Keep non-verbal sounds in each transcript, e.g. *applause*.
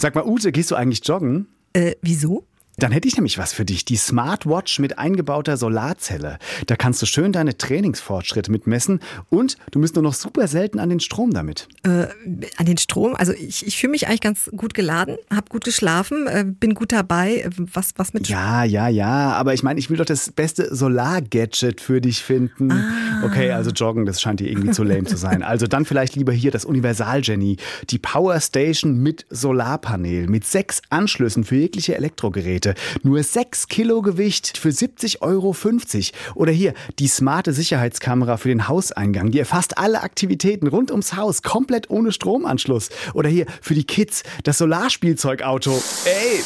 Sag mal, Ute, gehst du eigentlich joggen? Äh, wieso? Dann hätte ich nämlich was für dich. Die Smartwatch mit eingebauter Solarzelle. Da kannst du schön deine Trainingsfortschritte mitmessen und du bist nur noch super selten an den Strom damit. Äh, an den Strom? Also ich, ich fühle mich eigentlich ganz gut geladen, habe gut geschlafen, äh, bin gut dabei. Was, was mit Ja, ja, ja. Aber ich meine, ich will doch das beste Solar-Gadget für dich finden. Ah. Okay, also joggen, das scheint dir irgendwie zu lame zu sein. Also dann vielleicht lieber hier das Universal-Jenny. Die Power Station mit Solarpanel, mit sechs Anschlüssen für jegliche Elektrogeräte. Nur 6 Kilo Gewicht für 70,50 Euro. Oder hier die smarte Sicherheitskamera für den Hauseingang. Die erfasst alle Aktivitäten rund ums Haus, komplett ohne Stromanschluss. Oder hier für die Kids das Solarspielzeugauto. Ey!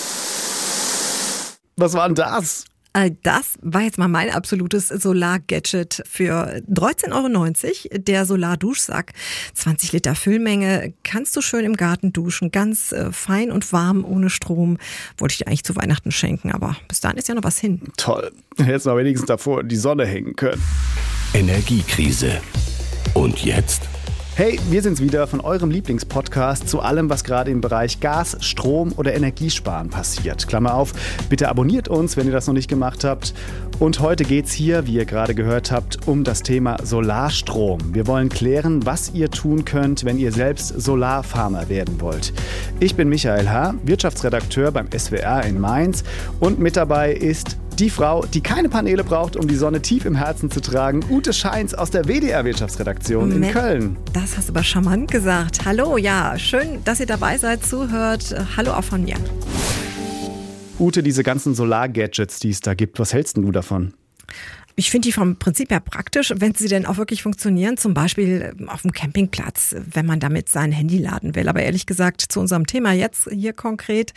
Was war denn das? Äh, Das war jetzt mal mein absolutes Solar-Gadget für 13,90 Euro. Der Solar-Duschsack, 20 Liter Füllmenge, kannst du schön im Garten duschen, ganz äh, fein und warm, ohne Strom. Wollte ich dir eigentlich zu Weihnachten schenken, aber bis dahin ist ja noch was hin. Toll. Hättest noch wenigstens davor in die Sonne hängen können. Energiekrise. Und jetzt? Hey, wir sind's wieder von eurem Lieblingspodcast zu allem, was gerade im Bereich Gas, Strom oder Energiesparen passiert. Klammer auf, bitte abonniert uns, wenn ihr das noch nicht gemacht habt. Und heute geht's hier, wie ihr gerade gehört habt, um das Thema Solarstrom. Wir wollen klären, was ihr tun könnt, wenn ihr selbst Solarfarmer werden wollt. Ich bin Michael H., Wirtschaftsredakteur beim SWR in Mainz und mit dabei ist die Frau, die keine Paneele braucht, um die Sonne tief im Herzen zu tragen, Ute Scheins aus der WDR Wirtschaftsredaktion in Köln. Das hast du aber charmant gesagt. Hallo, ja, schön, dass ihr dabei seid, zuhört. Hallo auch von mir. Ute, diese ganzen Solar-Gadgets, die es da gibt, was hältst du davon? Ich finde die vom Prinzip her praktisch, wenn sie denn auch wirklich funktionieren. Zum Beispiel auf dem Campingplatz, wenn man damit sein Handy laden will. Aber ehrlich gesagt, zu unserem Thema jetzt hier konkret.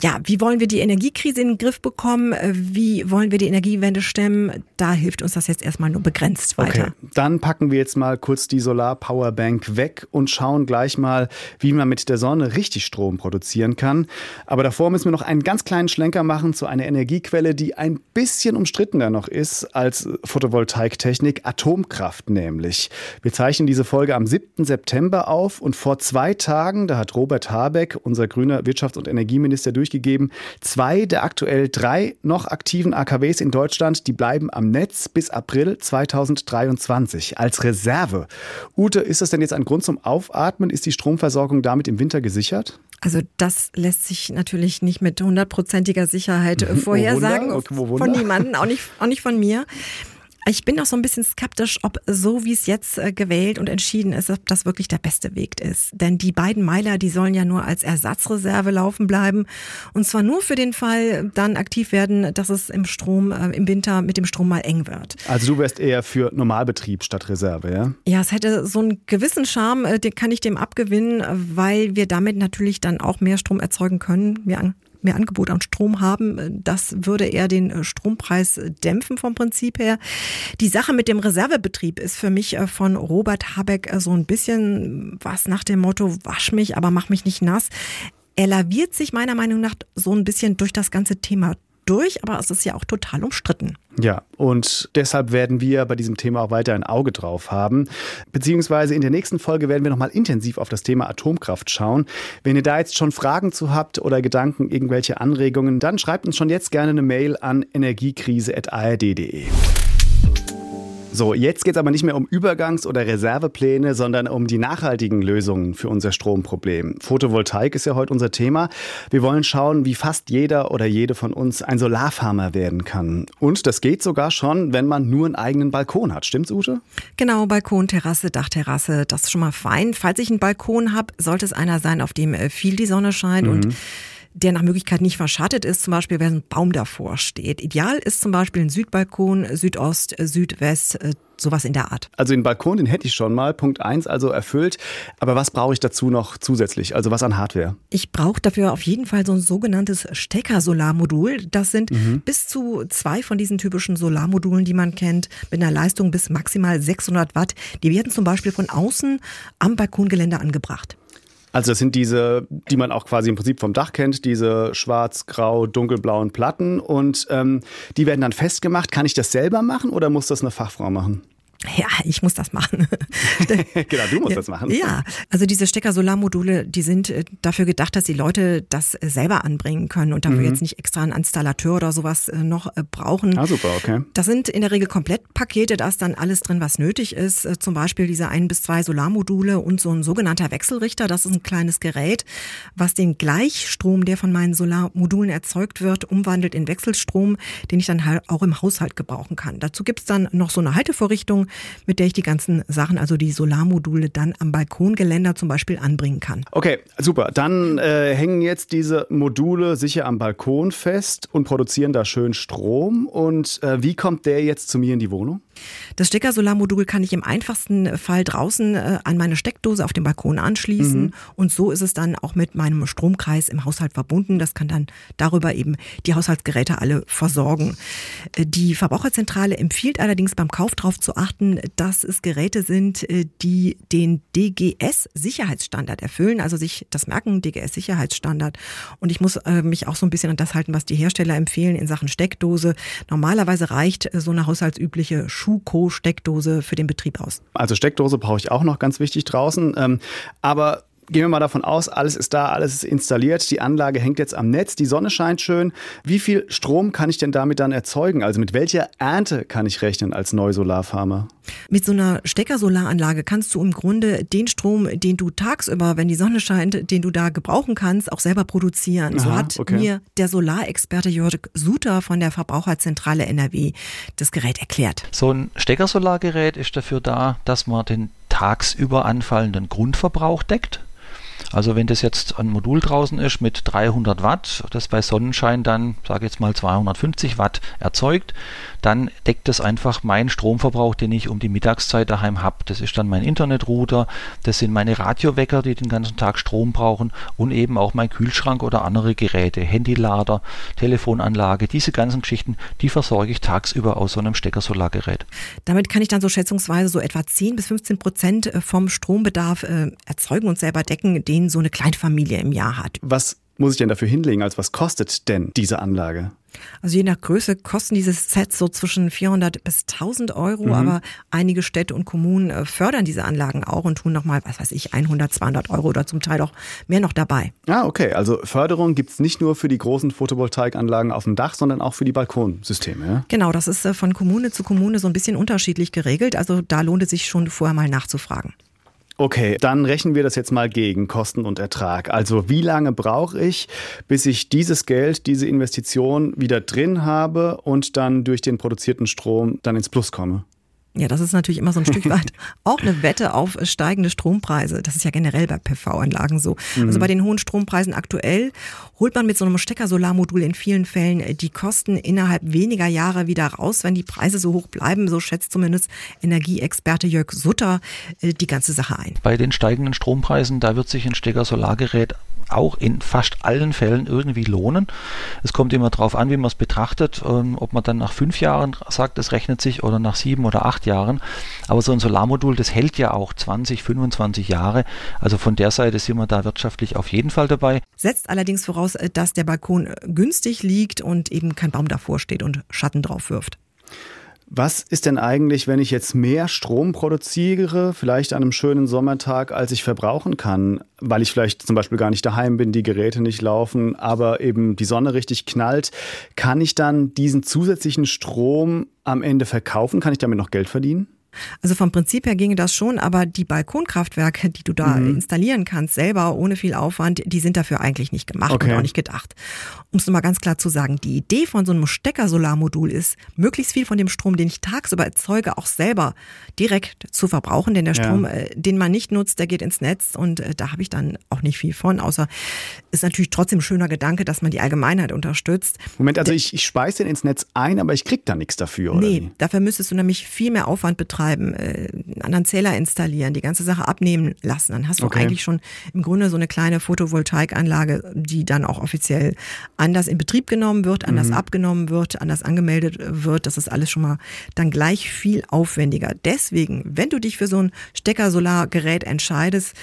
Ja, wie wollen wir die Energiekrise in den Griff bekommen? Wie wollen wir die Energiewende stemmen? Da hilft uns das jetzt erstmal nur begrenzt weiter. Okay, dann packen wir jetzt mal kurz die Solar-Powerbank weg und schauen gleich mal, wie man mit der Sonne richtig Strom produzieren kann. Aber davor müssen wir noch einen ganz kleinen Schlenker machen zu einer Energiequelle, die ein bisschen umstrittener noch ist als Photovoltaiktechnik, Atomkraft nämlich. Wir zeichnen diese Folge am 7. September auf und vor zwei Tagen, da hat Robert Habeck, unser grüner Wirtschafts- und Energieminister, durchgegeben, zwei der aktuell drei noch aktiven AKWs in Deutschland, die bleiben am Netz bis April 2023 als Reserve. Ute, ist das denn jetzt ein Grund zum Aufatmen? Ist die Stromversorgung damit im Winter gesichert? Also das lässt sich natürlich nicht mit hundertprozentiger Sicherheit *laughs* vorhersagen. Wunder? Okay, wo Wunder? von niemandem, auch nicht, auch nicht von mir. Ich bin auch so ein bisschen skeptisch, ob so wie es jetzt äh, gewählt und entschieden ist, ob das wirklich der beste Weg ist. Denn die beiden Meiler, die sollen ja nur als Ersatzreserve laufen bleiben. Und zwar nur für den Fall dann aktiv werden, dass es im Strom, äh, im Winter mit dem Strom mal eng wird. Also du wärst eher für Normalbetrieb statt Reserve, ja? Ja, es hätte so einen gewissen Charme, äh, den kann ich dem abgewinnen, weil wir damit natürlich dann auch mehr Strom erzeugen können. Wir mehr Angebot an Strom haben. Äh, Das würde eher den äh, Strompreis dämpfen vom Prinzip her. Die Sache mit dem Reservebetrieb ist für mich äh, von Robert Habeck so ein bisschen was nach dem Motto, wasch mich, aber mach mich nicht nass. Er laviert sich meiner Meinung nach so ein bisschen durch das ganze Thema durch, aber es ist ja auch total umstritten. Ja, und deshalb werden wir bei diesem Thema auch weiter ein Auge drauf haben. Beziehungsweise in der nächsten Folge werden wir nochmal intensiv auf das Thema Atomkraft schauen. Wenn ihr da jetzt schon Fragen zu habt oder Gedanken, irgendwelche Anregungen, dann schreibt uns schon jetzt gerne eine Mail an energiekrise.ard.de. So, jetzt geht es aber nicht mehr um Übergangs- oder Reservepläne, sondern um die nachhaltigen Lösungen für unser Stromproblem. Photovoltaik ist ja heute unser Thema. Wir wollen schauen, wie fast jeder oder jede von uns ein Solarfarmer werden kann. Und das geht sogar schon, wenn man nur einen eigenen Balkon hat. Stimmt's, Ute? Genau, Balkon, Terrasse, Dachterrasse, das ist schon mal fein. Falls ich einen Balkon habe, sollte es einer sein, auf dem äh, viel die Sonne scheint und der nach Möglichkeit nicht verschattet ist, zum Beispiel, wenn ein Baum davor steht. Ideal ist zum Beispiel ein Südbalkon, Südost, Südwest, äh, sowas in der Art. Also den Balkon, den hätte ich schon mal. Punkt eins also erfüllt. Aber was brauche ich dazu noch zusätzlich? Also was an Hardware? Ich brauche dafür auf jeden Fall so ein sogenanntes Stecker-Solarmodul. Das sind bis zu zwei von diesen typischen Solarmodulen, die man kennt, mit einer Leistung bis maximal 600 Watt. Die werden zum Beispiel von außen am Balkongeländer angebracht. Also das sind diese, die man auch quasi im Prinzip vom Dach kennt, diese schwarz, grau, dunkelblauen Platten und ähm, die werden dann festgemacht. Kann ich das selber machen oder muss das eine Fachfrau machen? Ja, ich muss das machen. *laughs* genau, du musst ja, das machen. Ja, also diese Stecker-Solarmodule, die sind äh, dafür gedacht, dass die Leute das äh, selber anbringen können und dafür mhm. jetzt nicht extra einen Installateur oder sowas äh, noch brauchen. Ah, super, okay. Das sind in der Regel Komplettpakete, da ist dann alles drin, was nötig ist. Zum Beispiel diese ein bis zwei Solarmodule und so ein sogenannter Wechselrichter. Das ist ein kleines Gerät, was den Gleichstrom, der von meinen Solarmodulen erzeugt wird, umwandelt in Wechselstrom, den ich dann halt auch im Haushalt gebrauchen kann. Dazu gibt's dann noch so eine Haltevorrichtung, mit der ich die ganzen Sachen, also die Solarmodule, dann am Balkongeländer zum Beispiel anbringen kann. Okay, super. Dann äh, hängen jetzt diese Module sicher am Balkon fest und produzieren da schön Strom. Und äh, wie kommt der jetzt zu mir in die Wohnung? Das Stecker-Solarmodul kann ich im einfachsten Fall draußen äh, an meine Steckdose auf dem Balkon anschließen. Mhm. Und so ist es dann auch mit meinem Stromkreis im Haushalt verbunden. Das kann dann darüber eben die Haushaltsgeräte alle versorgen. Äh, die Verbraucherzentrale empfiehlt allerdings beim Kauf darauf zu achten, dass es Geräte sind, äh, die den DGS-Sicherheitsstandard erfüllen. Also sich das merken, DGS-Sicherheitsstandard. Und ich muss äh, mich auch so ein bisschen an das halten, was die Hersteller empfehlen in Sachen Steckdose. Normalerweise reicht so eine haushaltsübliche Schuko-Steckdose für den Betrieb aus. Also Steckdose brauche ich auch noch ganz wichtig draußen. Ähm, aber Gehen wir mal davon aus, alles ist da, alles ist installiert, die Anlage hängt jetzt am Netz, die Sonne scheint schön. Wie viel Strom kann ich denn damit dann erzeugen? Also mit welcher Ernte kann ich rechnen als Neusolarfarmer? Mit so einer Steckersolaranlage kannst du im Grunde den Strom, den du tagsüber, wenn die Sonne scheint, den du da gebrauchen kannst, auch selber produzieren. Aha, so hat okay. mir der Solarexperte Jörg Suter von der Verbraucherzentrale NRW das Gerät erklärt. So ein Steckersolargerät ist dafür da, dass man den tagsüber anfallenden Grundverbrauch deckt. Also wenn das jetzt ein Modul draußen ist mit 300 Watt, das bei Sonnenschein dann, sage jetzt mal 250 Watt erzeugt, dann deckt das einfach meinen Stromverbrauch, den ich um die Mittagszeit daheim habe. Das ist dann mein Internetrouter, das sind meine Radiowecker, die den ganzen Tag Strom brauchen und eben auch mein Kühlschrank oder andere Geräte, Handylader, Telefonanlage, diese ganzen Geschichten, die versorge ich tagsüber aus so einem Steckersolargerät. Damit kann ich dann so schätzungsweise so etwa 10 bis 15 Prozent äh, vom Strombedarf äh, erzeugen und selber decken, den so eine Kleinfamilie im Jahr hat. Was muss ich denn dafür hinlegen? Also was kostet denn diese Anlage? Also je nach Größe kosten diese Sets so zwischen 400 bis 1000 Euro, mhm. aber einige Städte und Kommunen äh, fördern diese Anlagen auch und tun nochmal, was weiß ich, 100, 200 Euro oder zum Teil auch mehr noch dabei. Ah, okay. Also Förderung gibt es nicht nur für die großen Photovoltaikanlagen auf dem Dach, sondern auch für die Balkonsysteme. Ja? Genau, das ist äh, von Kommune zu Kommune so ein bisschen unterschiedlich geregelt. Also da lohnt es sich schon vorher mal nachzufragen. Okay, dann rechnen wir das jetzt mal gegen Kosten und Ertrag. Also wie lange brauche ich, bis ich dieses Geld, diese Investition wieder drin habe und dann durch den produzierten Strom dann ins Plus komme? Ja, das ist natürlich immer so ein Stück *laughs* weit auch eine Wette auf steigende Strompreise. Das ist ja generell bei PV-Anlagen so. Also mhm. Also bei den hohen Strompreisen aktuell holt man mit so einem Stecker-Solarmodul in vielen Fällen die Kosten innerhalb weniger Jahre wieder raus, wenn die Preise so hoch bleiben. So schätzt zumindest Energieexperte Jörg Sutter äh, die ganze Sache ein. Bei den steigenden Strompreisen, da wird sich ein Stecker-Solargerät auch in fast allen Fällen irgendwie lohnen. Es kommt immer darauf an, wie man es betrachtet, ähm, ob man dann nach fünf Jahren sagt, es rechnet sich oder nach sieben oder acht Jahren. Aber so ein Solarmodul, das hält ja auch 20, 25 Jahre. Also von der Seite sind wir da wirtschaftlich auf jeden Fall dabei. Setzt allerdings voraus, äh, dass der Balkon äh, günstig liegt und eben kein Baum davor steht und Schatten drauf wirft. Was ist denn eigentlich, wenn ich jetzt mehr Strom produziere, vielleicht an einem schönen Sommertag, als ich verbrauchen kann, weil ich vielleicht zum Beispiel gar nicht daheim bin, die Geräte nicht laufen, aber eben die Sonne richtig knallt? Kann ich dann diesen zusätzlichen Strom am Ende verkaufen? Kann ich damit noch Geld verdienen? Also vom Prinzip her ginge das schon, aber die Balkonkraftwerke, die du da mhm. installieren kannst, selber ohne viel Aufwand, die sind dafür eigentlich nicht gemacht okay. und auch nicht gedacht. Um es nochmal ganz klar zu sagen, die Idee von so einem Stecker-Solarmodul ist, möglichst viel von dem Strom, den ich tagsüber erzeuge, auch selber direkt zu verbrauchen, denn der Strom, ja. äh, den man nicht nutzt, der geht ins Netz und äh, da habe ich dann auch nicht viel von, außer ist natürlich trotzdem ein schöner Gedanke, dass man die Allgemeinheit unterstützt. Moment, also ich, ich speise den ins Netz ein, aber ich krieg da nichts dafür, oder? Nee, wie? dafür müsstest du nämlich viel mehr Aufwand betreiben äh, einen anderen Zähler installieren, die ganze Sache abnehmen lassen. Dann hast du okay. eigentlich schon im Grunde so eine kleine Photovoltaikanlage, die dann auch offiziell anders in Betrieb genommen wird, anders mhm. abgenommen wird, anders angemeldet wird. Das ist alles schon mal dann gleich viel aufwendiger. Deswegen, wenn du dich für so ein Stecker-Solargerät entscheidest,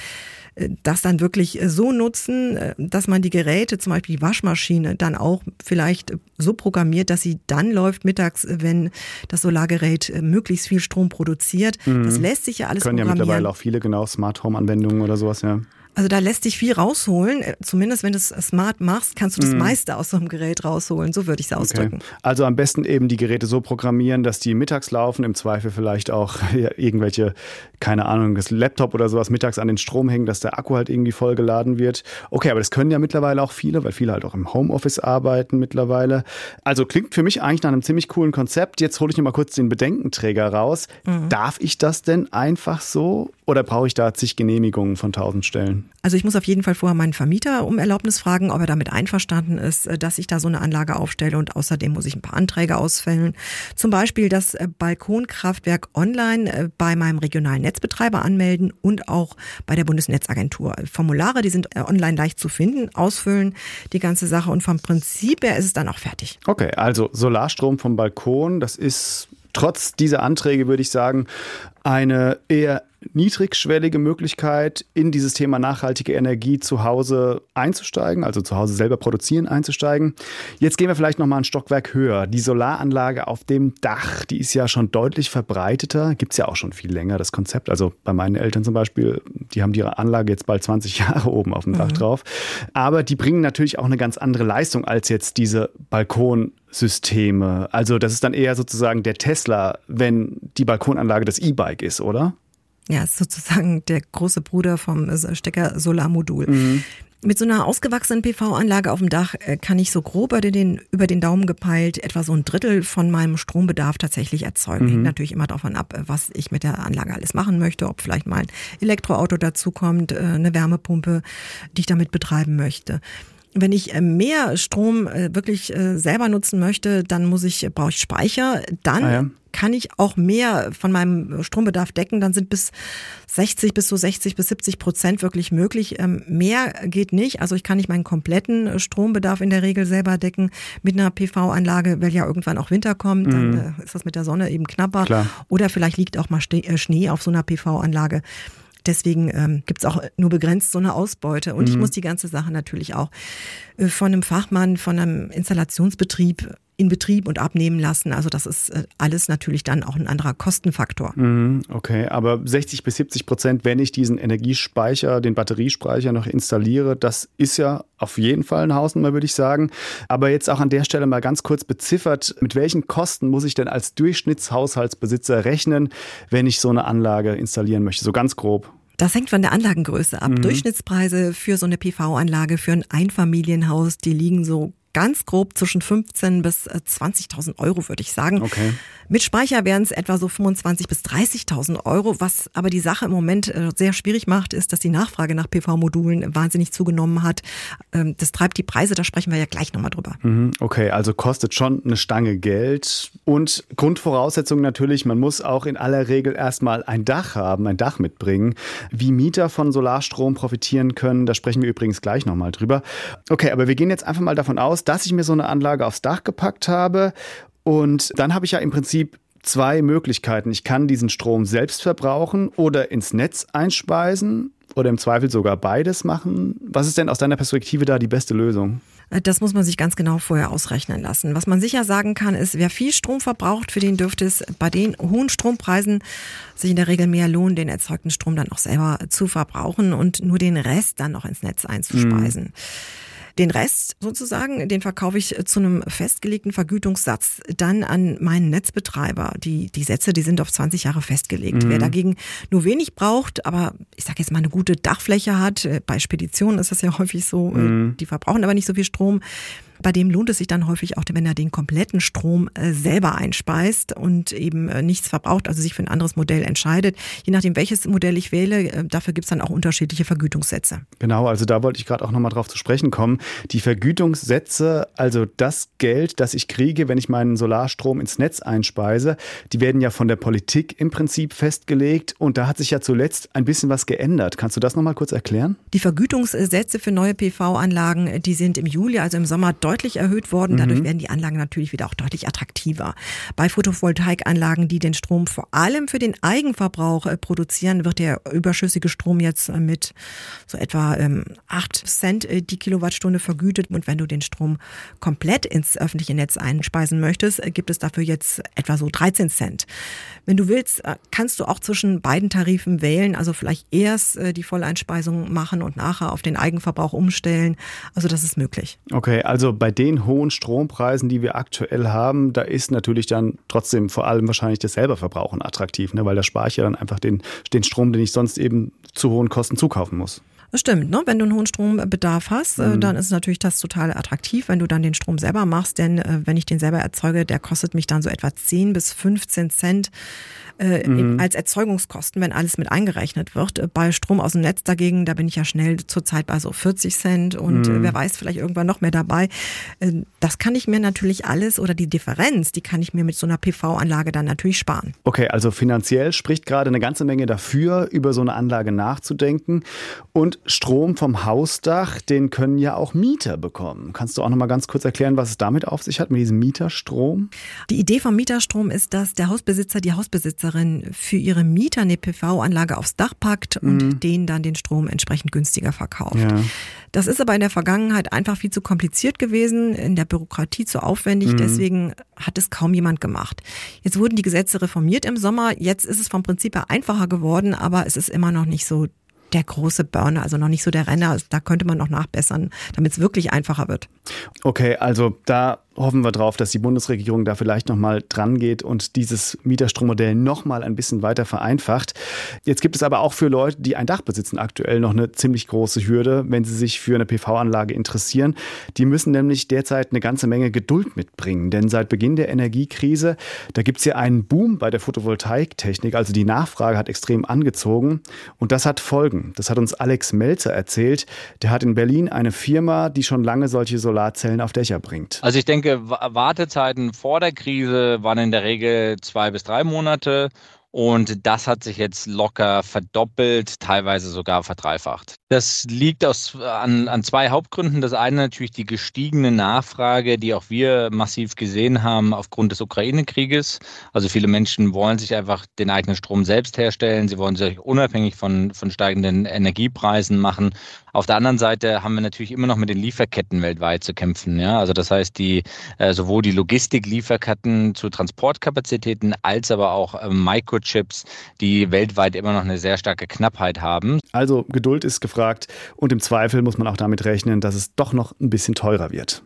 das dann wirklich äh, so nutzen, äh, dass man die Geräte, zum Beispiel die Waschmaschine, dann auch vielleicht so programmiert, dass sie dann läuft mittags, wenn das Solargerät möglichst viel Strom produziert. Mhm. Das lässt sich ja alles Können programmieren. ja mittlerweile auch viele genau Smart Home Anwendungen oder sowas, ja. Also da lässt sich viel rausholen. Äh, zumindest wenn du es smart machst, kannst du das mm. meiste aus so einem Gerät rausholen. So würde ich es ausdrücken. Okay. Also am besten eben die Geräte so programmieren, dass die mittags laufen. Im Zweifel vielleicht auch *laughs* irgendwelche, keine Ahnung, das Laptop oder sowas mittags an den Strom hängen, dass der Akku halt irgendwie voll geladen wird. Okay, aber das können ja mittlerweile auch viele, weil viele halt auch im Homeoffice arbeiten mittlerweile. Also klingt für mich eigentlich nach einem ziemlich coolen Konzept. Jetzt hole ich nochmal kurz den Bedenkenträger raus. Mhm. Darf ich das denn einfach so oder brauche ich da zig Genehmigungen von tausend Stellen? Also ich muss auf jeden Fall vorher meinen Vermieter um Erlaubnis fragen, ob er damit einverstanden ist, äh, dass ich da so eine Anlage aufstelle. Und außerdem muss ich ein paar Anträge ausfällen. Zum Beispiel das äh, Balkonkraftwerk online äh, bei meinem regionalen Netzbetreiber anmelden und auch bei der Bundesnetzagentur. Formulare, die sind online leicht zu finden, ausfüllen die ganze Sache und vom Prinzip her ist es dann auch fertig. Okay, also Solarstrom vom Balkon, das ist trotz dieser Anträge, würde ich sagen, eine eher niedrigschwellige Möglichkeit, in dieses Thema nachhaltige Energie zu Hause einzusteigen, also zu Hause selber produzieren einzusteigen. Jetzt gehen wir vielleicht noch mal ein Stockwerk höher. Die Solaranlage auf dem Dach, die ist ja schon deutlich verbreiteter, gibt es ja auch schon viel länger, das Konzept. Also bei meinen Eltern zum Beispiel, die haben die Anlage jetzt bald 20 *laughs* Jahre oben auf dem mhm. Dach drauf. Aber die bringen natürlich auch eine ganz andere Leistung als jetzt diese Balkonsysteme. Also das ist dann eher sozusagen der Tesla, wenn die Balkonanlage das E-Bike ist, oder? Ja, ist sozusagen der große Bruder vom Stecker Solarmodul. Mhm. Mit so einer ausgewachsenen PV-Anlage auf dem Dach äh, kann ich so grob über den, über den Daumen gepeilt etwa so ein Drittel von meinem Strombedarf tatsächlich erzeugen. Mhm. Hängt natürlich immer davon ab, was ich mit der Anlage alles machen möchte, ob vielleicht mal ein Elektroauto dazukommt, äh, eine Wärmepumpe, die ich damit betreiben möchte wenn ich äh, mehr Strom wirklich selber nutzen möchte, dann muss ich, brauche ich Speicher. Dann ah ja kann ich auch mehr von meinem Strombedarf decken. Dann sind bis 60 bis so 60 bis 70 Prozent wirklich möglich. Ähm, mehr geht nicht. Also ich kann nicht meinen kompletten Strombedarf in der Regel selber decken mit einer PV-Anlage, weil ja irgendwann auch Winter kommt. Dann mhm. äh, ist das mit der Sonne eben knapper. Klar. Oder vielleicht liegt auch mal äh, Schnee auf so einer PV-Anlage. Deswegen ähm, gibt es auch nur begrenzt so eine Ausbeute. Und mhm. ich muss die ganze Sache natürlich auch äh, von einem Fachmann, von einem Installationsbetrieb in Betrieb und abnehmen lassen. Also das ist äh, alles natürlich dann auch ein anderer Kostenfaktor. Mhm, okay, aber 60 bis 70 Prozent, wenn ich diesen Energiespeicher, den Batteriespeicher noch installiere, das ist ja auf jeden Fall eine Hausnummer, würde ich sagen. Aber jetzt auch an der Stelle mal ganz kurz beziffert, mit welchen Kosten muss ich denn als Durchschnittshaushaltsbesitzer rechnen, wenn ich so eine Anlage installieren möchte? So ganz grob. Das hängt von der Anlagengröße ab. Mhm. Durchschnittspreise für so eine PV-Anlage für ein Einfamilienhaus, die liegen so ganz grob zwischen 15 bis 20.000 äh, Euro, würde ich sagen. Okay. Mit Speicher wären es etwa so 25 bis 30.000 Euro. Was aber die Sache im Moment äh, sehr schwierig macht, ist, dass die Nachfrage nach PV-Modulen wahnsinnig zugenommen hat. Ähm, das treibt die Preise, da sprechen wir ja gleich nochmal drüber. Mhm, okay, also kostet schon eine Stange Geld. Und Grundvoraussetzung natürlich, man muss auch in aller Regel erstmal ein Dach haben, ein Dach mitbringen. Wie Mieter von Solarstrom profitieren können, da sprechen wir übrigens gleich nochmal drüber. Okay, aber wir gehen jetzt einfach mal davon aus, dass ich mir so eine Anlage aufs Dach gepackt habe. Und dann habe ich ja im Prinzip zwei Möglichkeiten. Ich kann diesen Strom selbst verbrauchen oder ins Netz einspeisen oder im Zweifel sogar beides machen. Was ist denn aus deiner Perspektive da die beste Lösung? Das muss man sich ganz genau vorher ausrechnen lassen. Was man sicher sagen kann, ist, wer viel Strom verbraucht, für den dürfte es bei den hohen Strompreisen sich in der Regel mehr lohnen, den erzeugten Strom dann auch selber zu verbrauchen und nur den Rest dann noch ins Netz einzuspeisen. Mhm. Den Rest sozusagen, den verkaufe ich zu einem festgelegten Vergütungssatz dann an meinen Netzbetreiber. Die, die Sätze, die sind auf 20 Jahre festgelegt. Mhm. Wer dagegen nur wenig braucht, aber ich sage jetzt mal eine gute Dachfläche hat, äh, bei Speditionen ist das ja *laughs* häufig so, äh, mhm. die verbrauchen aber nicht so viel Strom, bei dem lohnt es sich dann häufig auch, wenn er den kompletten Strom äh, selber einspeist und eben äh, nichts verbraucht, also sich für ein anderes Modell entscheidet. Je nachdem, welches Modell ich wähle, äh, dafür gibt es dann auch unterschiedliche Vergütungssätze. Genau, also da wollte ich gerade auch nochmal drauf zu sprechen kommen. Die Vergütungssätze, also das Geld, das ich kriege, wenn ich meinen Solarstrom ins Netz einspeise, die werden ja von der Politik im Prinzip festgelegt und da hat sich ja zuletzt ein bisschen was geändert. Kannst du das nochmal kurz erklären? Die Vergütungssätze für neue PV-Anlagen, die sind im Juli, also im Sommer deutlich erhöht worden. Dadurch mhm. werden die Anlagen natürlich wieder auch deutlich attraktiver. Bei Photovoltaikanlagen, die den Strom vor allem für den Eigenverbrauch äh, produzieren, wird der überschüssige Strom jetzt äh, mit so etwa ähm, 8 Cent äh, die Kilowattstunde vergütet. Und wenn du den Strom komplett ins öffentliche Netz einspeisen möchtest, gibt es dafür jetzt etwa so 13 Cent. Wenn du willst, kannst du auch zwischen beiden Tarifen wählen, also vielleicht erst die Volleinspeisung machen und nachher auf den Eigenverbrauch umstellen. Also das ist möglich. Okay, also bei den hohen Strompreisen, die wir aktuell haben, da ist natürlich dann trotzdem vor allem wahrscheinlich das selber Verbrauchen attraktiv, ne? weil da spare ich ja dann einfach den, den Strom, den ich sonst eben zu hohen Kosten zukaufen muss. Das stimmt, ne? wenn du einen hohen Strombedarf hast, äh, mhm. dann ist natürlich das total attraktiv, wenn du dann den Strom selber machst, denn äh, wenn ich den selber erzeuge, der kostet mich dann so etwa 10 bis 15 Cent äh, mhm. als Erzeugungskosten, wenn alles mit eingerechnet wird. Bei Strom aus dem Netz dagegen, da bin ich ja schnell zurzeit bei so 40 Cent und mhm. wer weiß, vielleicht irgendwann noch mehr dabei. Äh, das kann ich mir natürlich alles oder die Differenz, die kann ich mir mit so einer PV-Anlage dann natürlich sparen. Okay, also finanziell spricht gerade eine ganze Menge dafür, über so eine Anlage nachzudenken. Und Strom vom Hausdach, den können ja auch Mieter bekommen. Kannst du auch noch mal ganz kurz erklären, was es damit auf sich hat, mit diesem Mieterstrom? Die Idee vom Mieterstrom ist, dass der Hausbesitzer, die Hausbesitzer Besitzerin für ihre Mieter eine PV-Anlage aufs Dach packt und mhm. denen dann den Strom entsprechend günstiger verkauft. Ja. Das ist aber in der Vergangenheit einfach viel zu kompliziert gewesen, in der Bürokratie zu aufwendig, mhm. deswegen hat es kaum jemand gemacht. Jetzt wurden die Gesetze reformiert im Sommer, jetzt ist es vom Prinzip her einfacher geworden, aber es ist immer noch nicht so der große Burner, also noch nicht so der Renner. Da könnte man noch nachbessern, damit es wirklich einfacher wird. Okay, also da hoffen wir drauf, dass die Bundesregierung da vielleicht nochmal dran geht und dieses Mieterstrommodell nochmal ein bisschen weiter vereinfacht. Jetzt gibt es aber auch für Leute, die ein Dach besitzen, aktuell noch eine ziemlich große Hürde, wenn sie sich für eine PV-Anlage interessieren. Die müssen nämlich derzeit eine ganze Menge Geduld mitbringen, denn seit Beginn der Energiekrise, da gibt es ja einen Boom bei der Photovoltaiktechnik, also die Nachfrage hat extrem angezogen und das hat Folgen. Das hat uns Alex Melzer erzählt. Der hat in Berlin eine Firma, die schon lange solche Solarzellen auf Dächer bringt. Also ich denke, denke, Wartezeiten vor der Krise waren in der Regel zwei bis drei Monate. Und das hat sich jetzt locker verdoppelt, teilweise sogar verdreifacht. Das liegt aus, an, an zwei Hauptgründen. Das eine natürlich die gestiegene Nachfrage, die auch wir massiv gesehen haben aufgrund des Ukraine-Krieges. Also viele Menschen wollen sich einfach den eigenen Strom selbst herstellen. Sie wollen sich unabhängig von, von steigenden Energiepreisen machen. Auf der anderen Seite haben wir natürlich immer noch mit den Lieferketten weltweit zu kämpfen. Ja? Also das heißt, die, äh, sowohl die Logistik-Lieferketten zu Transportkapazitäten als aber auch äh, Microchips, die weltweit immer noch eine sehr starke Knappheit haben. Also Geduld ist gefragt und im Zweifel muss man auch damit rechnen, dass es doch noch ein bisschen teurer wird.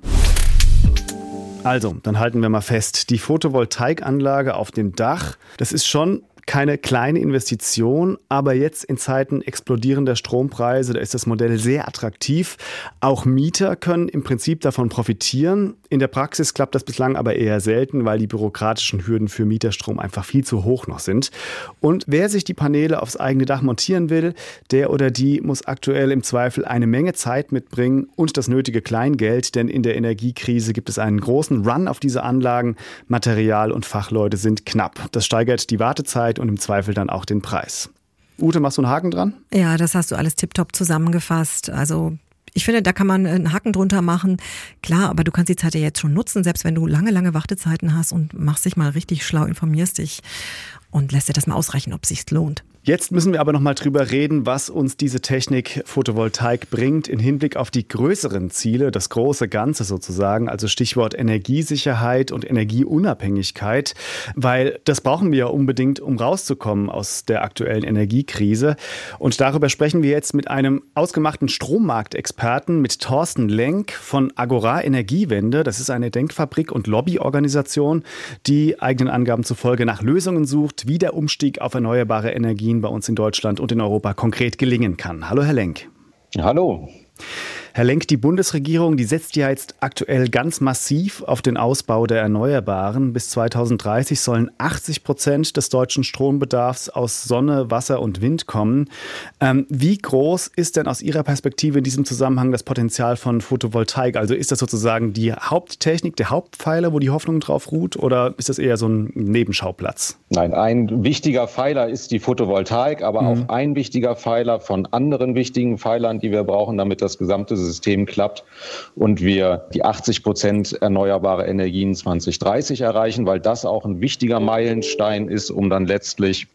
Also, dann halten wir mal fest. Die Photovoltaikanlage auf dem Dach, das ist schon keine kleine Investition, aber jetzt in Zeiten explodierender Strompreise, da ist das Modell sehr attraktiv. Auch Mieter können im Prinzip davon profitieren. In der Praxis klappt das bislang aber eher selten, weil die bürokratischen Hürden für Mieterstrom einfach viel zu hoch noch sind. Und wer sich die Paneele aufs eigene Dach montieren will, der oder die muss aktuell im Zweifel eine Menge Zeit mitbringen und das nötige Kleingeld, denn in der Energiekrise gibt es einen großen Run auf diese Anlagen. Material und Fachleute sind knapp. Das steigert die Wartezeit und im Zweifel dann auch den Preis. Ute, machst du einen Haken dran? Ja, das hast du alles tiptop zusammengefasst. Also ich finde, da kann man einen Haken drunter machen. Klar, aber du kannst die Zeit ja jetzt schon nutzen, selbst wenn du lange, lange Wartezeiten hast und machst dich mal richtig schlau, informierst dich und lässt dir das mal ausreichen, ob es sich lohnt. Jetzt müssen wir aber noch mal drüber reden, was uns diese Technik Photovoltaik bringt im Hinblick auf die größeren Ziele, das große Ganze sozusagen, also Stichwort Energiesicherheit und Energieunabhängigkeit, weil das brauchen wir ja unbedingt, um rauszukommen aus der aktuellen Energiekrise. Und darüber sprechen wir jetzt mit einem ausgemachten Strommarktexperten, mit Thorsten Lenk von Agora Energiewende. Das ist eine Denkfabrik und Lobbyorganisation, die eigenen Angaben zufolge nach Lösungen sucht, wie der Umstieg auf erneuerbare Energien Energien bei uns in Deutschland und in Europa konkret gelingen kann. Hallo, Herr Lenk. Hallo. Herr Lenk, die Bundesregierung, die setzt ja jetzt aktuell ganz massiv auf den Ausbau der Erneuerbaren. Bis 2030 sollen 80 Prozent des deutschen Strombedarfs aus Sonne, Wasser und Wind kommen. Ähm, wie groß ist denn aus Ihrer Perspektive in diesem Zusammenhang das Potenzial von Photovoltaik? Also ist das sozusagen die Haupttechnik, der Hauptpfeiler, wo die Hoffnung drauf ruht, oder ist das eher so ein Nebenschauplatz? Nein, ein wichtiger Pfeiler ist die Photovoltaik, aber mhm. auch ein wichtiger Pfeiler von anderen wichtigen Pfeilern, die wir brauchen, damit das gesamte System System klappt und wir die 80 Prozent erneuerbare Energien 2030 erreichen, weil das auch ein wichtiger Meilenstein ist, um dann letztlich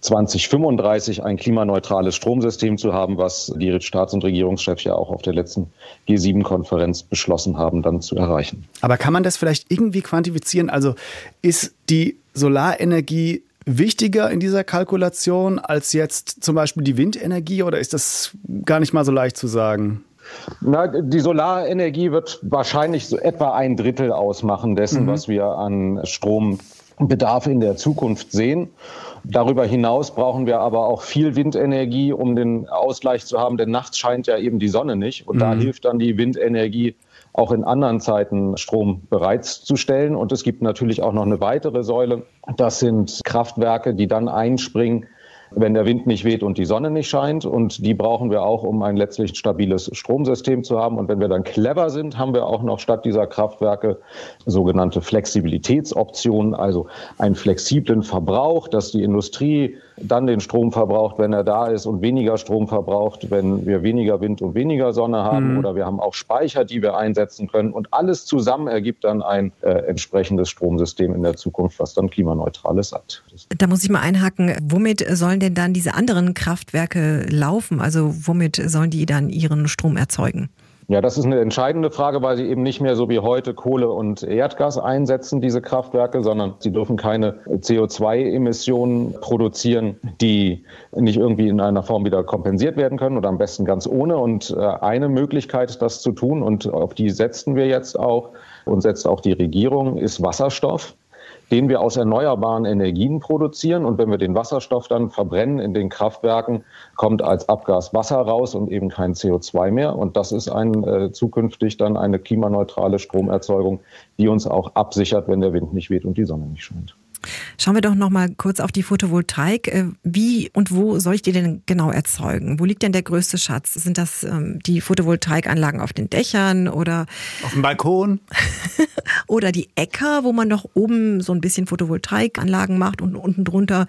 2035 ein klimaneutrales Stromsystem zu haben, was die Staats- und Regierungschefs ja auch auf der letzten G7-Konferenz beschlossen haben, dann zu erreichen. Aber kann man das vielleicht irgendwie quantifizieren? Also ist die Solarenergie wichtiger in dieser Kalkulation als jetzt zum Beispiel die Windenergie oder ist das gar nicht mal so leicht zu sagen? Na, die Solarenergie wird wahrscheinlich so etwa ein Drittel ausmachen dessen, mhm. was wir an Strombedarf in der Zukunft sehen. Darüber hinaus brauchen wir aber auch viel Windenergie, um den Ausgleich zu haben, denn nachts scheint ja eben die Sonne nicht. Und mhm. da hilft dann die Windenergie auch in anderen Zeiten Strom bereitzustellen. Und es gibt natürlich auch noch eine weitere Säule. Das sind Kraftwerke, die dann einspringen, wenn der Wind nicht weht und die Sonne nicht scheint. Und die brauchen wir auch, um ein letztlich stabiles Stromsystem zu haben. Und wenn wir dann clever sind, haben wir auch noch statt dieser Kraftwerke sogenannte Flexibilitätsoptionen, also einen flexiblen Verbrauch, dass die Industrie dann den Strom verbraucht, wenn er da ist und weniger Strom verbraucht, wenn wir weniger Wind und weniger Sonne haben. Mhm. Oder wir haben auch Speicher, die wir einsetzen können. Und alles zusammen ergibt dann ein äh, entsprechendes Stromsystem in der Zukunft, was dann klimaneutral ist. Da muss ich mal einhaken. Womit sollen denn dann diese anderen Kraftwerke laufen? Also womit sollen die dann ihren Strom erzeugen? Ja, das ist eine entscheidende Frage, weil sie eben nicht mehr so wie heute Kohle und Erdgas einsetzen, diese Kraftwerke, sondern sie dürfen keine CO2-Emissionen produzieren, die nicht irgendwie in einer Form wieder kompensiert werden können oder am besten ganz ohne. Und äh, eine Möglichkeit, das zu tun, und auf die setzen wir jetzt auch und setzt auch die Regierung, ist Wasserstoff den wir aus erneuerbaren Energien produzieren. Und wenn wir den Wasserstoff dann verbrennen in den Kraftwerken, kommt als Abgas Wasser raus und eben kein CO2 mehr. Und das ist ein, äh, zukünftig dann eine klimaneutrale Stromerzeugung, die uns auch absichert, wenn der Wind nicht weht und die Sonne nicht scheint. Schauen wir doch noch mal kurz auf die Photovoltaik. Äh, wie und wo soll ich die denn genau erzeugen? Wo liegt denn der größte Schatz? Sind das ähm, die Photovoltaikanlagen auf den Dächern oder auf dem Balkon? *laughs* oder die Äcker, wo man doch oben so ein bisschen Photovoltaikanlagen macht und unten drunter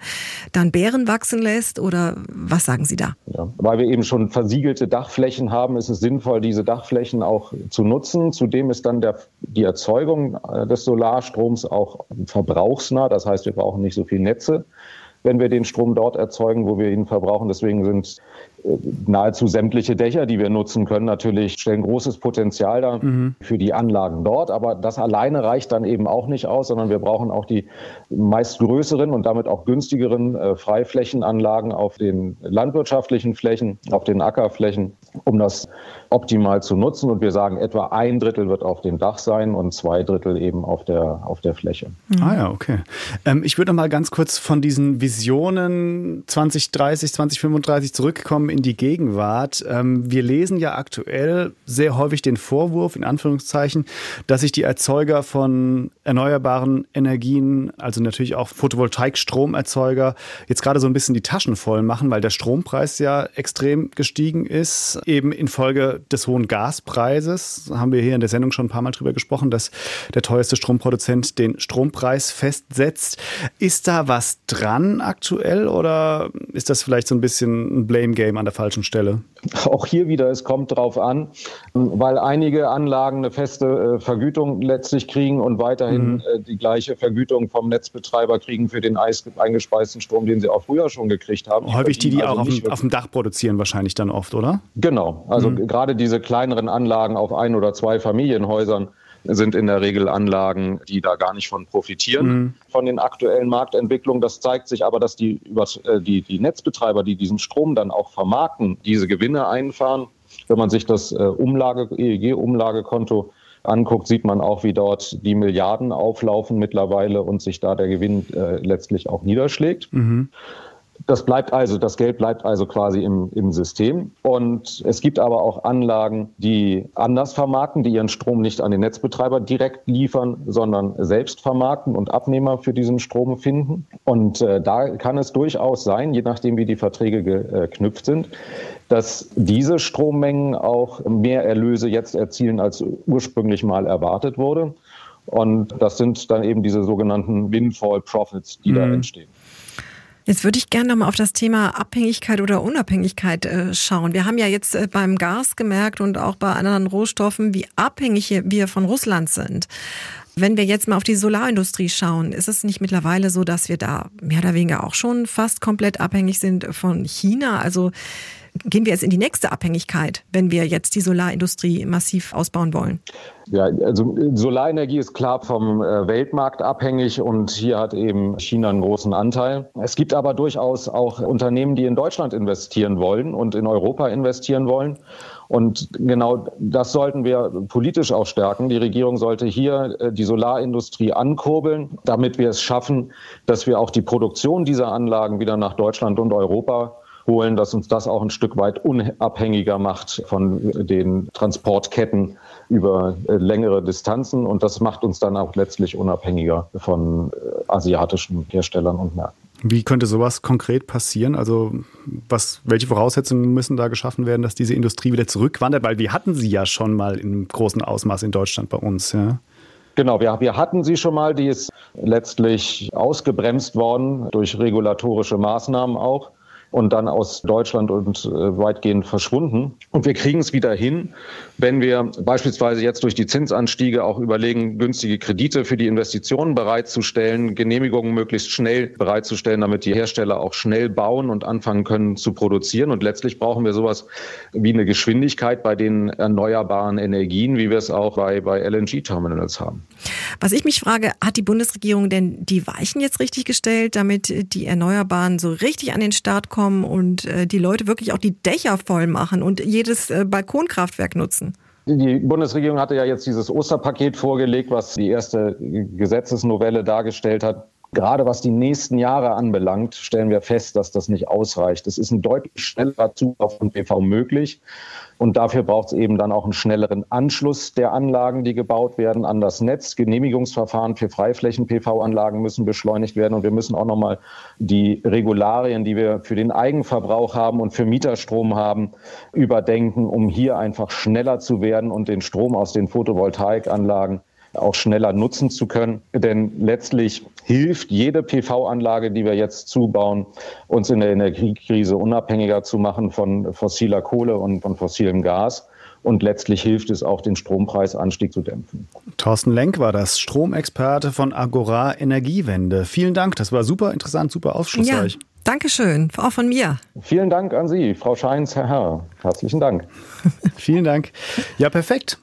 dann Beeren wachsen lässt? Oder was sagen Sie da? Ja, weil wir eben schon versiegelte Dachflächen haben, ist es sinnvoll, diese Dachflächen auch zu nutzen. Zudem ist dann der, die Erzeugung äh, des Solarstroms auch verbrauchsnah. Das heißt, wir brauchen nicht so viel Netze, wenn wir den Strom dort erzeugen, wo wir ihn verbrauchen. Deswegen sind äh, nahezu sämtliche Dächer, die wir nutzen können, natürlich stellen großes Potenzial dar mhm. für die Anlagen dort. Aber das alleine reicht dann eben auch nicht aus, sondern wir brauchen auch die meist größeren und damit auch günstigeren äh, Freiflächenanlagen auf den landwirtschaftlichen Flächen, auf den Ackerflächen, um das optimal zu nutzen. Und wir sagen, etwa ein Drittel wird auf dem Dach sein und zwei Drittel eben auf der, auf der Fläche. Mhm. Ah ja, okay. Ähm, ich würde noch mal ganz kurz von diesen Visionen 2030, 2035 zurückkommen in die Gegenwart. Ähm, wir lesen ja aktuell sehr häufig den Vorwurf, in Anführungszeichen, dass sich die Erzeuger von erneuerbaren Energien, also natürlich auch Photovoltaik-Stromerzeuger, jetzt gerade so ein bisschen die Taschen voll machen, weil der Strompreis ja extrem gestiegen ist, eben infolge des hohen Gaspreises. Haben wir hier in der Sendung schon ein paar Mal drüber gesprochen, dass der teuerste Stromproduzent den Strompreis festsetzt. Ist da was dran aktuell oder ist das vielleicht so ein bisschen ein Blame Game an der falschen Stelle? Auch hier wieder, es kommt drauf an, weil einige Anlagen eine feste äh, Vergütung letztlich kriegen und weiterhin mhm. äh, die gleiche Vergütung vom Netzbetreiber kriegen für den eingespeisten Strom, den sie auch früher schon gekriegt haben. Häufig die, die also auch auf dem, auf dem, Dach produzieren wahrscheinlich dann oft, oder? Genau, also mhm. gerade diese kleineren Anlagen auf ein oder zwei Familienhäusern sind in der Regel Anlagen, die da gar nicht von profitieren, mhm. von den aktuellen Marktentwicklungen. Das zeigt sich aber, dass die, äh, die, die Netzbetreiber, die diesen Strom dann auch vermarkten, diese Gewinne einfahren. Wenn man sich das äh, Umlage, EEG-Umlagekonto anguckt, sieht man auch, wie dort die Milliarden auflaufen mittlerweile und sich da der Gewinn äh, letztlich auch niederschlägt. Mhm. Das bleibt also, das Geld bleibt also quasi im, im System. Und es gibt aber auch Anlagen, die anders vermarkten, die ihren Strom nicht an den Netzbetreiber direkt liefern, sondern selbst vermarkten und Abnehmer für diesen Strom finden. Und äh, da kann es durchaus sein, je nachdem, wie die Verträge geknüpft sind, dass diese Strommengen auch mehr Erlöse jetzt erzielen, als ursprünglich mal erwartet wurde. Und das sind dann eben diese sogenannten Windfall Profits, die mhm. da entstehen. Jetzt würde ich gerne nochmal auf das Thema Abhängigkeit oder Unabhängigkeit äh, schauen. Wir haben ja jetzt äh, beim Gas gemerkt und auch bei anderen Rohstoffen, wie abhängig wir von Russland sind. Wenn wir jetzt mal auf die Solarindustrie schauen, ist es nicht mittlerweile so, dass wir da mehr oder weniger auch schon fast komplett abhängig sind von China? Also gehen wir jetzt in die nächste Abhängigkeit, wenn wir jetzt die Solarindustrie massiv ausbauen wollen? Ja, also Solarenergie ist klar vom äh, Weltmarkt abhängig und hier hat eben China einen großen Anteil. Es gibt aber durchaus auch Unternehmen, die in Deutschland investieren wollen und in Europa investieren wollen. Und genau das sollten wir politisch auch stärken. Die Regierung sollte hier äh, die Solaindustrie ankurbeln, damit wir es schaffen, dass wir auch die Produktion dieser Anlagen wieder nach Deutschland und Europa holen, dass uns das auch ein Stück weit unabhängiger macht von den Transportketten über äh, längere Distanzen. Und das macht uns dann auch letztlich unabhängiger von äh, asiatischen Herstellern und Märkten. Wie könnte sowas konkret passieren? Also was, welche Voraussetzungen müssen da geschaffen werden, dass diese Industrie wieder zurückwandert? Weil wir hatten sie ja schon mal in großem Ausmaß in Deutschland bei uns. Ja? Genau, wir, wir hatten sie schon mal. Die ist letztlich ausgebremst worden durch regulatorische Maßnahmen auch und dann aus Deutschland und äh, weitgehend verschwunden. Und wir kriegen es wieder hin, wenn wir beispielsweise jetzt durch die Zinsanstiege auch überlegen, günstige Kredite für die Investitionen bereitzustellen, Genehmigungen möglichst schnell bereitzustellen, damit die Hersteller auch schnell bauen und anfangen können zu produzieren. Und letztlich brauchen wir sowas wie eine Geschwindigkeit bei den erneuerbaren Energien, wie wir es auch bei, bei LNG-Terminals haben. Was ich mich frage, hat die Bundesregierung denn die Weichen jetzt richtig gestellt, damit die Erneuerbaren so richtig an den Start kommen und äh, die Leute wirklich auch die Dächer voll machen und jedes äh, Balkonkraftwerk nutzen? Die Bundesregierung hatte ja jetzt dieses Osterpaket vorgelegt, was die erste Gesetzesnovelle dargestellt hat. Gerade was die nächsten Jahre anbelangt, stellen wir fest, dass das nicht ausreicht. Es ist ein deutlich schnellerer Zulauf von PV möglich. Und dafür braucht es eben dann auch einen schnelleren Anschluss der Anlagen, die gebaut werden, an das Netz. Genehmigungsverfahren für Freiflächen-PV-Anlagen müssen beschleunigt werden. Und wir müssen auch nochmal die Regularien, die wir für den Eigenverbrauch haben und für Mieterstrom haben, überdenken, um hier einfach schneller zu werden und den Strom aus den Photovoltaikanlagen auch schneller nutzen zu können. Denn letztlich hilft jede PV-Anlage, die wir jetzt zubauen, uns in der Energiekrise unabhängiger zu machen von fossiler Kohle und von fossilem Gas. Und letztlich hilft es auch, den Strompreisanstieg zu dämpfen. Thorsten Lenk war das Stromexperte von Agora Energiewende. Vielen Dank, das war super interessant, super aufschlussreich. Ja. Dankeschön, auch von mir. Vielen Dank an Sie, Frau Scheins, Herr Herr. Herzlichen Dank. *laughs* Vielen Dank. Ja, perfekt.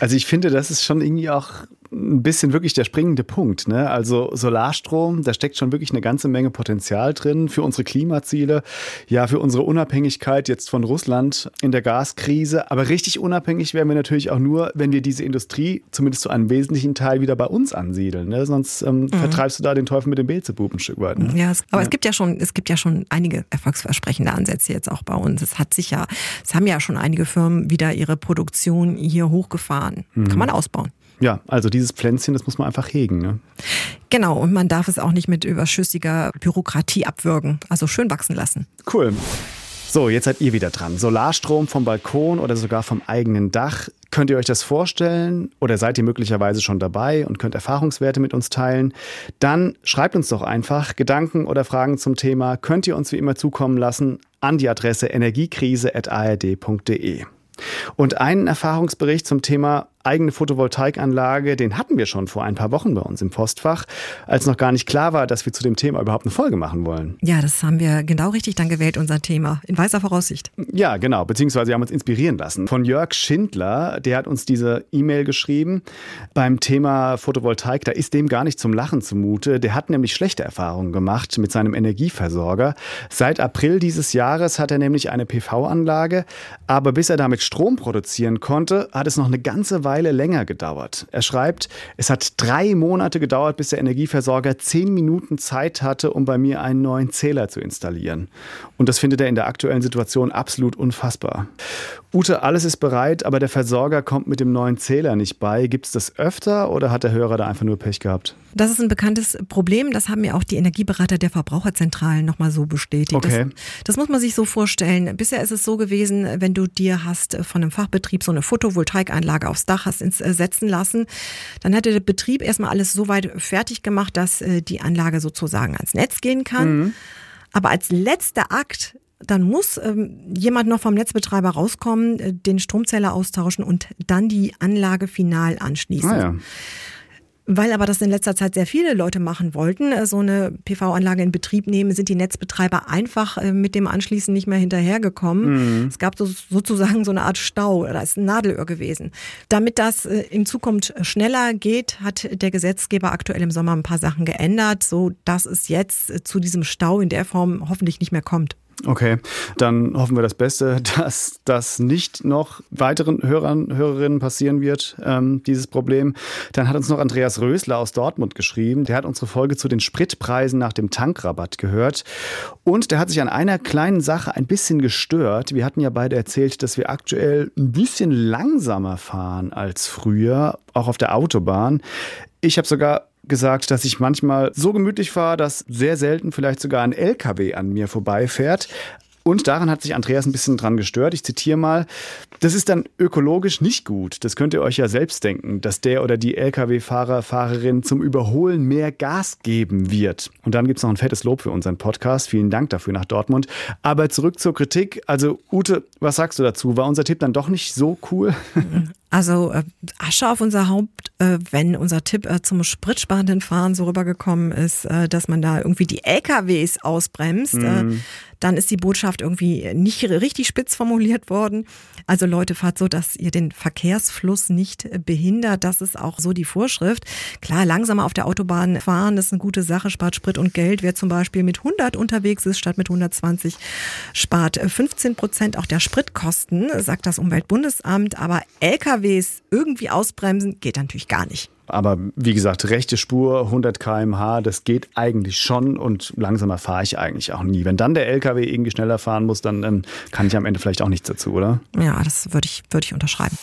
Also ich finde, das ist schon irgendwie auch ein bisschen wirklich der springende Punkt. Ne? Also Solarstrom, da steckt schon wirklich eine ganze Menge Potenzial drin für unsere Klimaziele, ja, für unsere Unabhängigkeit jetzt von Russland in der Gaskrise. Aber richtig unabhängig werden wir natürlich auch nur, wenn wir diese Industrie zumindest zu einem wesentlichen Teil wieder bei uns ansiedeln. Ne? Sonst ähm, mhm. vertreibst du da den Teufel mit dem Beelzebub ein Stück weit. Ne? Ja, es, aber ja. es gibt ja schon, es gibt ja schon einige erfolgsversprechende Ansätze jetzt auch bei uns. Es hat sich ja, es haben ja schon einige Firmen wieder ihre Produktion hier hochgefahren. Mhm. Kann man ausbauen. Ja, also dieses Pflänzchen, das muss man einfach hegen. Ne? Genau, und man darf es auch nicht mit überschüssiger Bürokratie abwürgen. Also schön wachsen lassen. Cool. So, jetzt seid ihr wieder dran. Solarstrom vom Balkon oder sogar vom eigenen Dach. Könnt ihr euch das vorstellen oder seid ihr möglicherweise schon dabei und könnt Erfahrungswerte mit uns teilen? Dann schreibt uns doch einfach Gedanken oder Fragen zum Thema. Könnt ihr uns wie immer zukommen lassen an die Adresse energiekrise.ard.de. Und einen Erfahrungsbericht zum Thema eigene Photovoltaikanlage, den hatten wir schon vor ein paar Wochen bei uns im Postfach, als noch gar nicht klar war, dass wir zu dem Thema überhaupt eine Folge machen wollen. Ja, das haben wir genau richtig dann gewählt, unser Thema, in weißer Voraussicht. Ja, genau, beziehungsweise wir haben uns inspirieren lassen. Von Jörg Schindler, der hat uns diese E-Mail geschrieben. Beim Thema Photovoltaik, da ist dem gar nicht zum Lachen zumute. Der hat nämlich schlechte Erfahrungen gemacht mit seinem Energieversorger. Seit April dieses Jahres hat er nämlich eine PV-Anlage, aber bis er damit Strom produzieren konnte, hat es noch eine ganze Weile Weile länger gedauert. Er schreibt, es hat drei Monate gedauert, bis der Energieversorger zehn Minuten Zeit hatte, um bei mir einen neuen Zähler zu installieren. Und das findet er in der aktuellen Situation absolut unfassbar. Ute, alles ist bereit, aber der Versorger kommt mit dem neuen Zähler nicht bei. Gibt es das öfter oder hat der Hörer da einfach nur Pech gehabt? Das ist ein bekanntes Problem. Das haben ja auch die Energieberater der Verbraucherzentralen nochmal so bestätigt. Okay. Das, das, muss man sich so vorstellen. Bisher ist es so gewesen, wenn du dir hast von einem Fachbetrieb so eine Photovoltaikanlage aufs Dach hast ins, äh, setzen lassen, dann hat der Betrieb erstmal alles so weit fertig gemacht, dass äh, die Anlage sozusagen ans Netz gehen kann. Mhm. Aber als letzter Akt dann muss ähm, jemand noch vom Netzbetreiber rauskommen, äh, den Stromzähler austauschen und dann die Anlage final anschließen. Ah, ja. Weil aber das in letzter Zeit sehr viele Leute machen wollten, äh, so eine PV-Anlage in Betrieb nehmen, sind die Netzbetreiber einfach äh, mit dem Anschließen nicht mehr hinterhergekommen. Mhm. Es gab so, sozusagen so eine Art Stau, da ist ein Nadelöhr gewesen. Damit das äh, in Zukunft schneller geht, hat der Gesetzgeber aktuell im Sommer ein paar Sachen geändert, so dass es jetzt zu diesem Stau in der Form hoffentlich nicht mehr kommt. Okay, dann hoffen wir das Beste, *laughs* dass das nicht noch weiteren Hörern, Hörerinnen passieren wird, ähm, dieses Problem. Dann hat uns noch Andreas Rösler aus Dortmund geschrieben. Der hat unsere Folge zu den Spritpreisen nach dem Tankrabatt gehört. Und der hat sich an einer kleinen Sache ein bisschen gestört. Wir hatten ja beide erzählt, dass wir aktuell ein bisschen langsamer fahren als früher, auch auf der Autobahn. Ich habe sogar gesagt, dass ich manchmal so gemütlich fahre, dass sehr selten vielleicht sogar ein LKW an mir vorbeifährt. Und daran hat sich Andreas ein bisschen dran gestört. Ich zitiere mal, das ist dann ökologisch nicht gut. Das könnt ihr euch ja selbst denken, dass der oder die Lkw-Fahrer, Fahrerin zum Überholen mehr Gas geben wird. Und dann gibt es noch ein fettes Lob für unseren Podcast. Vielen Dank dafür nach Dortmund. Aber zurück zur Kritik. Also Ute, was sagst du dazu? War unser Tipp dann doch nicht so cool? *laughs* Also äh, Asche auf unser Haupt, äh, wenn unser Tipp äh, zum spritsparenden Fahren so rübergekommen ist, äh, dass man da irgendwie die LKWs ausbremst. Äh, mhm dann ist die Botschaft irgendwie nicht richtig spitz formuliert worden. Also Leute, fahrt so, dass ihr den Verkehrsfluss nicht behindert. Das ist auch so die Vorschrift. Klar, langsamer auf der Autobahn fahren, das ist eine gute Sache, spart Sprit und Geld. Wer zum Beispiel mit 100 unterwegs ist statt mit 120, spart 15 Prozent auch der Spritkosten, sagt das Umweltbundesamt. Aber LKWs irgendwie ausbremsen geht natürlich gar nicht. Aber wie gesagt, rechte Spur, 100 km/h, das geht eigentlich schon und langsamer fahre ich eigentlich auch nie. Wenn dann der LKW irgendwie schneller fahren muss, dann ähm, kann ich am Ende vielleicht auch nichts dazu, oder? Ja, das würde ich, würde ich unterschreiben.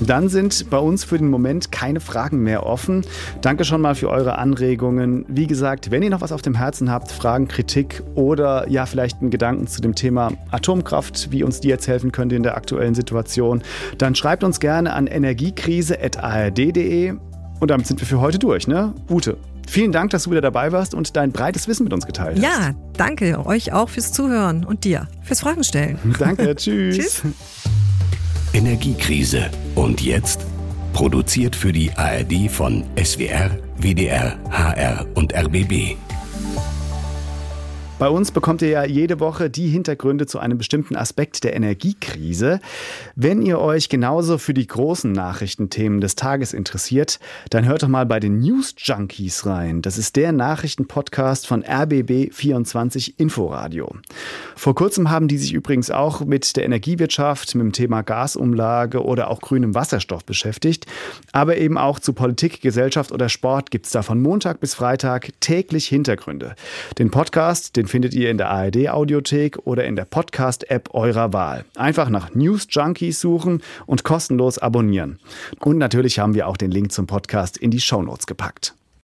Dann sind bei uns für den Moment keine Fragen mehr offen. Danke schon mal für eure Anregungen. Wie gesagt, wenn ihr noch was auf dem Herzen habt, Fragen, Kritik oder ja, vielleicht einen Gedanken zu dem Thema Atomkraft, wie uns die jetzt helfen könnte in der aktuellen Situation, dann schreibt uns gerne an energiekrise.ard.de. Und damit sind wir für heute durch, ne? Ute, Vielen Dank, dass du wieder dabei warst und dein breites Wissen mit uns geteilt hast. Ja, danke euch auch fürs Zuhören und dir fürs Fragen stellen. Danke, *laughs* tschüss. tschüss. Energiekrise. Und jetzt? Produziert für die ARD von SWR, WDR, HR und RBB. Bei uns bekommt ihr ja jede Woche die Hintergründe zu einem bestimmten Aspekt der Energiekrise. Wenn ihr euch genauso für die großen Nachrichtenthemen des Tages interessiert, dann hört doch mal bei den News Junkies rein. Das ist der Nachrichtenpodcast von RBB 24 Inforadio. Vor kurzem haben die sich übrigens auch mit der Energiewirtschaft, mit dem Thema Gasumlage oder auch grünem Wasserstoff beschäftigt. Aber eben auch zu Politik, Gesellschaft oder Sport gibt es da von Montag bis Freitag täglich Hintergründe. Den Podcast, den findet ihr in der ARD Audiothek oder in der Podcast App eurer Wahl. Einfach nach News Junkies suchen und kostenlos abonnieren. Und natürlich haben wir auch den Link zum Podcast in die Shownotes gepackt.